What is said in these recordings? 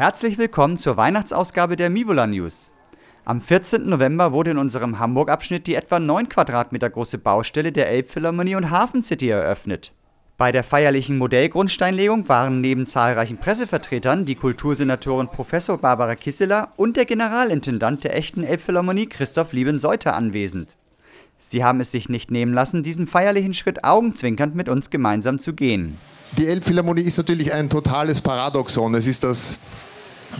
Herzlich willkommen zur Weihnachtsausgabe der Mivola News. Am 14. November wurde in unserem Hamburg-Abschnitt die etwa 9 Quadratmeter große Baustelle der Elbphilharmonie und Hafen City eröffnet. Bei der feierlichen Modellgrundsteinlegung waren neben zahlreichen Pressevertretern die Kultursenatorin Professor Barbara Kisseler und der Generalintendant der echten Elbphilharmonie Christoph Lieben-Seuter anwesend. Sie haben es sich nicht nehmen lassen, diesen feierlichen Schritt augenzwinkernd mit uns gemeinsam zu gehen. Die Elbphilharmonie ist natürlich ein totales Paradoxon. Es ist das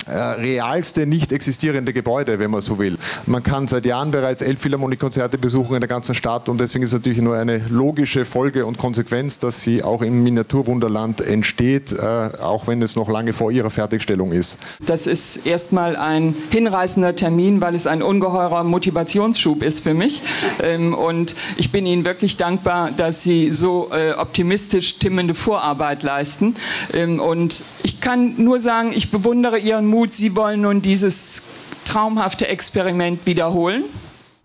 realste nicht existierende Gebäude, wenn man so will. Man kann seit Jahren bereits Elbphilharmonie-Konzerte besuchen in der ganzen Stadt und deswegen ist es natürlich nur eine logische Folge und Konsequenz, dass sie auch im Miniaturwunderland entsteht, äh, auch wenn es noch lange vor ihrer Fertigstellung ist. Das ist erstmal ein hinreißender Termin, weil es ein ungeheurer Motivationsschub ist für mich. Ähm, und ich bin Ihnen wirklich dankbar, dass Sie so äh, optimistisch stimmende Vorarbeit leisten. Ähm, und ich kann nur sagen, ich bewundere Ihren ihren Mut, Sie wollen nun dieses traumhafte Experiment wiederholen?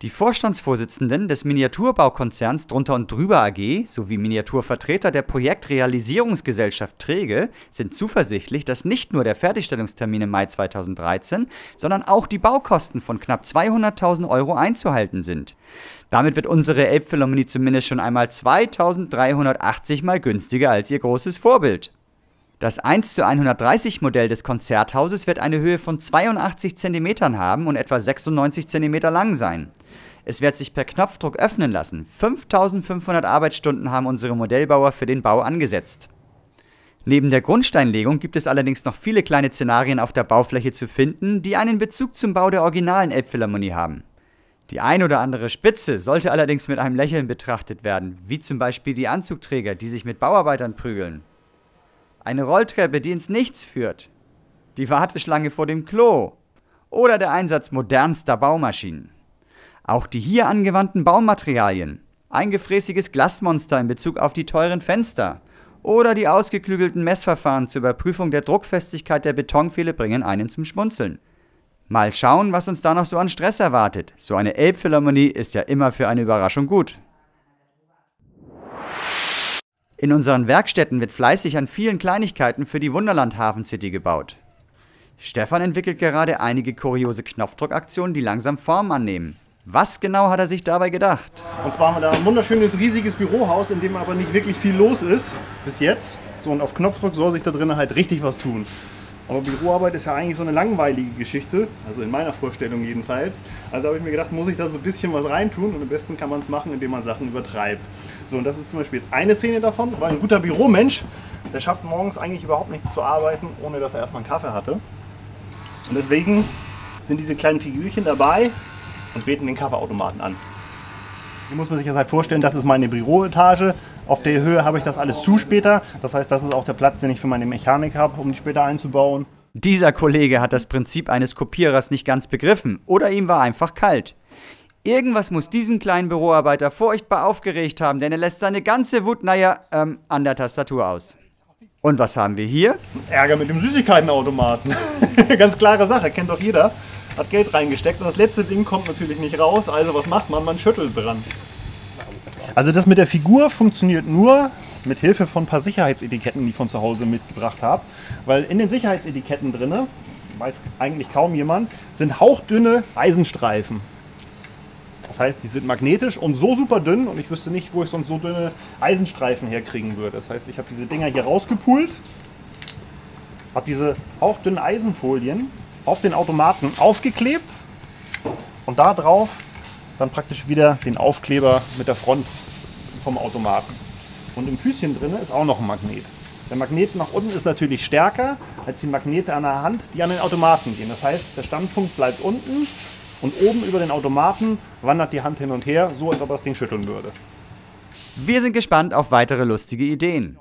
Die Vorstandsvorsitzenden des Miniaturbaukonzerns Drunter und Drüber AG sowie Miniaturvertreter der Projektrealisierungsgesellschaft Träge sind zuversichtlich, dass nicht nur der Fertigstellungstermin im Mai 2013, sondern auch die Baukosten von knapp 200.000 Euro einzuhalten sind. Damit wird unsere Elbphilharmonie zumindest schon einmal 2380 mal günstiger als ihr großes Vorbild. Das 1 zu 130 Modell des Konzerthauses wird eine Höhe von 82 cm haben und etwa 96 cm lang sein. Es wird sich per Knopfdruck öffnen lassen. 5500 Arbeitsstunden haben unsere Modellbauer für den Bau angesetzt. Neben der Grundsteinlegung gibt es allerdings noch viele kleine Szenarien auf der Baufläche zu finden, die einen Bezug zum Bau der originalen Elbphilharmonie haben. Die ein oder andere Spitze sollte allerdings mit einem Lächeln betrachtet werden, wie zum Beispiel die Anzugträger, die sich mit Bauarbeitern prügeln. Eine Rolltreppe, die ins Nichts führt. Die Warteschlange vor dem Klo. Oder der Einsatz modernster Baumaschinen. Auch die hier angewandten Baumaterialien. Ein gefräßiges Glasmonster in Bezug auf die teuren Fenster. Oder die ausgeklügelten Messverfahren zur Überprüfung der Druckfestigkeit der Betonpfähle bringen einen zum Schmunzeln. Mal schauen, was uns da noch so an Stress erwartet. So eine Elbphilharmonie ist ja immer für eine Überraschung gut. In unseren Werkstätten wird fleißig an vielen Kleinigkeiten für die Wunderland Hafen City gebaut. Stefan entwickelt gerade einige kuriose Knopfdruckaktionen, die langsam Form annehmen. Was genau hat er sich dabei gedacht? Und zwar haben wir da ein wunderschönes, riesiges Bürohaus, in dem aber nicht wirklich viel los ist, bis jetzt. So, und auf Knopfdruck soll sich da drinnen halt richtig was tun. Aber Büroarbeit ist ja eigentlich so eine langweilige Geschichte, also in meiner Vorstellung jedenfalls. Also habe ich mir gedacht, muss ich da so ein bisschen was reintun und am besten kann man es machen, indem man Sachen übertreibt. So, und das ist zum Beispiel jetzt eine Szene davon, weil ein guter Büromensch, der schafft morgens eigentlich überhaupt nichts zu arbeiten, ohne dass er erstmal einen Kaffee hatte. Und deswegen sind diese kleinen Figürchen dabei und beten den Kaffeeautomaten an. Hier muss man sich das halt vorstellen, das ist meine Büroetage. Auf der Höhe habe ich das alles zu später. Das heißt, das ist auch der Platz, den ich für meine Mechanik habe, um die später einzubauen. Dieser Kollege hat das Prinzip eines Kopierers nicht ganz begriffen oder ihm war einfach kalt. Irgendwas muss diesen kleinen Büroarbeiter furchtbar aufgeregt haben, denn er lässt seine ganze Wut, naja, ähm, an der Tastatur aus. Und was haben wir hier? Ärger mit dem Süßigkeitenautomaten. Ganz klare Sache, kennt doch jeder. Hat Geld reingesteckt und das letzte Ding kommt natürlich nicht raus. Also was macht man? Man schüttelt dran. Also das mit der Figur funktioniert nur mit Hilfe von ein paar Sicherheitsetiketten, die ich von zu Hause mitgebracht habe. Weil in den Sicherheitsetiketten drin, weiß eigentlich kaum jemand, sind hauchdünne Eisenstreifen. Das heißt, die sind magnetisch und so super dünn und ich wüsste nicht, wo ich sonst so dünne Eisenstreifen herkriegen würde. Das heißt, ich habe diese Dinger hier rausgepult, habe diese hauchdünnen Eisenfolien auf den Automaten aufgeklebt und da drauf dann praktisch wieder den Aufkleber mit der Front vom Automaten. Und im Füßchen drin ist auch noch ein Magnet. Der Magnet nach unten ist natürlich stärker als die Magnete an der Hand, die an den Automaten gehen. Das heißt, der Standpunkt bleibt unten und oben über den Automaten wandert die Hand hin und her, so als ob das Ding schütteln würde. Wir sind gespannt auf weitere lustige Ideen.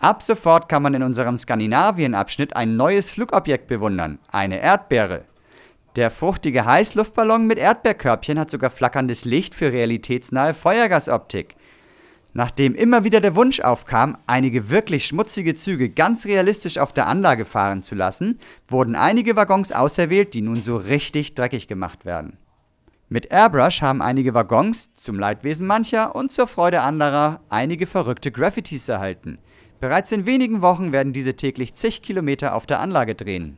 Ab sofort kann man in unserem Skandinavien-Abschnitt ein neues Flugobjekt bewundern, eine Erdbeere. Der fruchtige Heißluftballon mit Erdbeerkörbchen hat sogar flackerndes Licht für realitätsnahe Feuergasoptik. Nachdem immer wieder der Wunsch aufkam, einige wirklich schmutzige Züge ganz realistisch auf der Anlage fahren zu lassen, wurden einige Waggons auserwählt, die nun so richtig dreckig gemacht werden. Mit Airbrush haben einige Waggons, zum Leidwesen mancher und zur Freude anderer, einige verrückte Graffitis erhalten. Bereits in wenigen Wochen werden diese täglich zig Kilometer auf der Anlage drehen.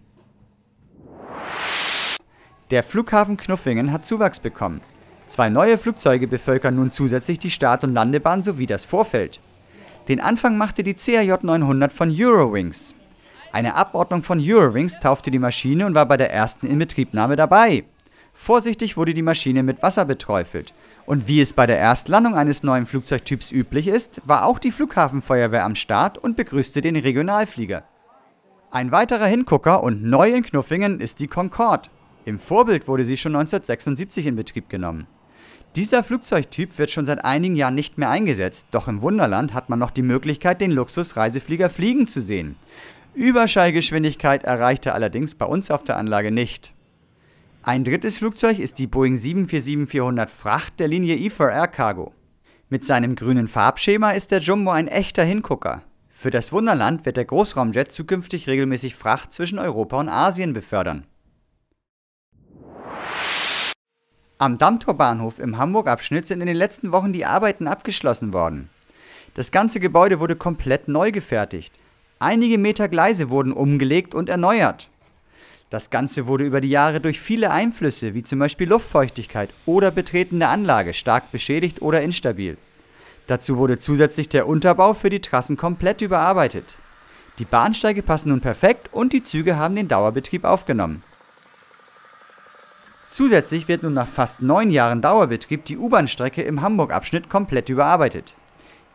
Der Flughafen Knuffingen hat Zuwachs bekommen. Zwei neue Flugzeuge bevölkern nun zusätzlich die Start- und Landebahn sowie das Vorfeld. Den Anfang machte die CRJ 900 von Eurowings. Eine Abordnung von Eurowings taufte die Maschine und war bei der ersten Inbetriebnahme dabei. Vorsichtig wurde die Maschine mit Wasser beträufelt. Und wie es bei der Erstlandung eines neuen Flugzeugtyps üblich ist, war auch die Flughafenfeuerwehr am Start und begrüßte den Regionalflieger. Ein weiterer Hingucker und neu in Knuffingen ist die Concorde. Im Vorbild wurde sie schon 1976 in Betrieb genommen. Dieser Flugzeugtyp wird schon seit einigen Jahren nicht mehr eingesetzt, doch im Wunderland hat man noch die Möglichkeit, den Luxusreiseflieger fliegen zu sehen. Überschallgeschwindigkeit erreicht er allerdings bei uns auf der Anlage nicht. Ein drittes Flugzeug ist die Boeing 747-400 Fracht der Linie E4 Cargo. Mit seinem grünen Farbschema ist der Jumbo ein echter Hingucker. Für das Wunderland wird der Großraumjet zukünftig regelmäßig Fracht zwischen Europa und Asien befördern. Am Dammtorbahnhof im Hamburg-Abschnitt sind in den letzten Wochen die Arbeiten abgeschlossen worden. Das ganze Gebäude wurde komplett neu gefertigt. Einige Meter Gleise wurden umgelegt und erneuert. Das Ganze wurde über die Jahre durch viele Einflüsse, wie zum Beispiel Luftfeuchtigkeit oder Betreten Anlage, stark beschädigt oder instabil. Dazu wurde zusätzlich der Unterbau für die Trassen komplett überarbeitet. Die Bahnsteige passen nun perfekt und die Züge haben den Dauerbetrieb aufgenommen. Zusätzlich wird nun nach fast neun Jahren Dauerbetrieb die U-Bahn-Strecke im Hamburg-Abschnitt komplett überarbeitet.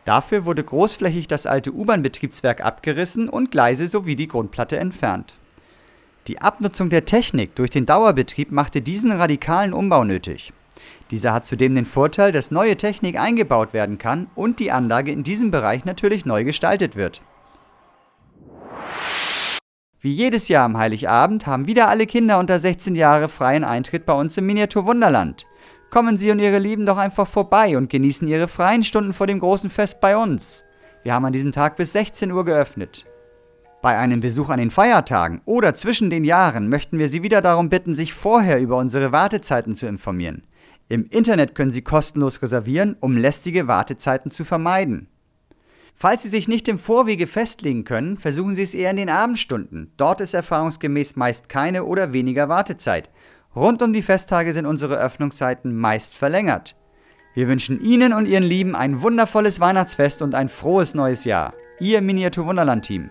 Dafür wurde großflächig das alte U-Bahn-Betriebswerk abgerissen und Gleise sowie die Grundplatte entfernt. Die Abnutzung der Technik durch den Dauerbetrieb machte diesen radikalen Umbau nötig. Dieser hat zudem den Vorteil, dass neue Technik eingebaut werden kann und die Anlage in diesem Bereich natürlich neu gestaltet wird. Wie jedes Jahr am Heiligabend haben wieder alle Kinder unter 16 Jahre freien Eintritt bei uns im Miniatur Wunderland. Kommen Sie und Ihre Lieben doch einfach vorbei und genießen Ihre freien Stunden vor dem großen Fest bei uns. Wir haben an diesem Tag bis 16 Uhr geöffnet. Bei einem Besuch an den Feiertagen oder zwischen den Jahren möchten wir Sie wieder darum bitten, sich vorher über unsere Wartezeiten zu informieren. Im Internet können Sie kostenlos reservieren, um lästige Wartezeiten zu vermeiden. Falls Sie sich nicht im Vorwege festlegen können, versuchen Sie es eher in den Abendstunden. Dort ist erfahrungsgemäß meist keine oder weniger Wartezeit. Rund um die Festtage sind unsere Öffnungszeiten meist verlängert. Wir wünschen Ihnen und Ihren Lieben ein wundervolles Weihnachtsfest und ein frohes neues Jahr. Ihr Miniatur Wunderland Team.